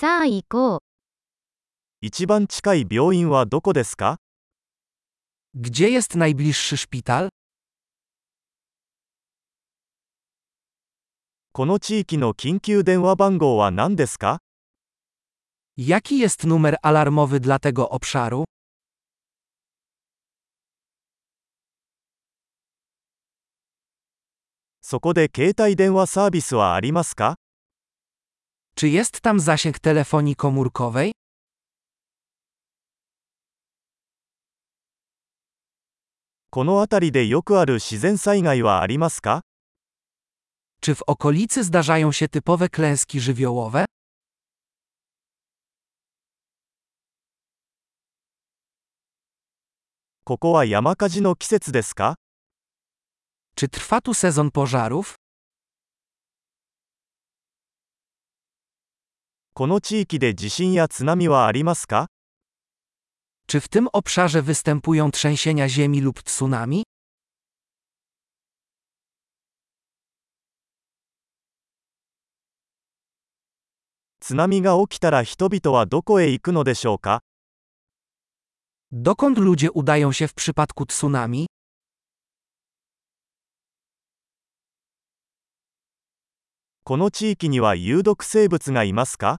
さあ行こう。一番近い病院はどこですか Gdzie jest najbliższy szpital? この地域の緊急電話番号は何ですか Jaki jest numer alarmowy dla tego obszaru? そこで携帯電話サービスはありますか Czy jest tam zasięg telefonii komórkowej? Czy w okolicy zdarzają się typowe klęski żywiołowe? Czy trwa tu sezon pożarów? この地域で地震や津波はありますか Czy w tym obszarze występują trzęsienia ziemi lub tsunami? 津波が起きたら人々はどこへ行くのでしょうか Dokąd ludzie udają się w przypadku tsunami? この地域には有毒生物がいますか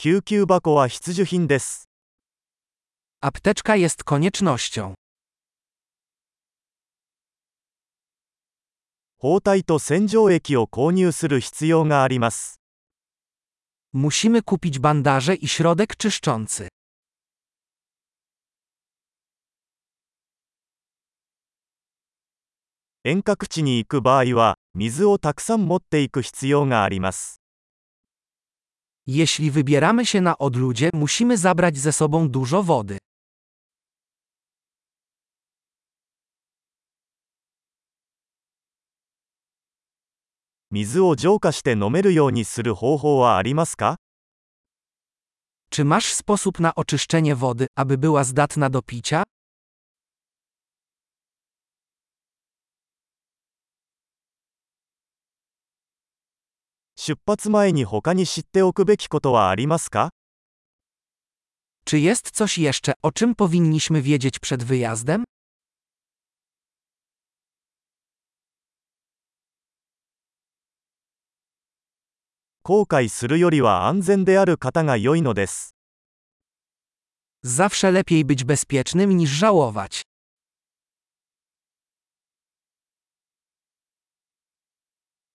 救急箱は必需品です。Apteczka jest koniecznością. 包帯と洗浄液を購入する必要があります。Musimy kupić bandaże i środek czyszczący. 遠隔地に行く場合は、水をたくさん持っていく必要があります。Jeśli wybieramy się na odludzie, musimy zabrać ze sobą dużo wody. Czy masz sposób na oczyszczenie wody, aby była zdatna do picia? 出発前に他に知っておくべきことはありますか Czy jest coś jeszcze, o czym powinniśmy wiedzieć przed wyjazdem? 後悔するよりは安全である方が良いのです。 Zawsze lepiej być bezpiecznym niż żałować.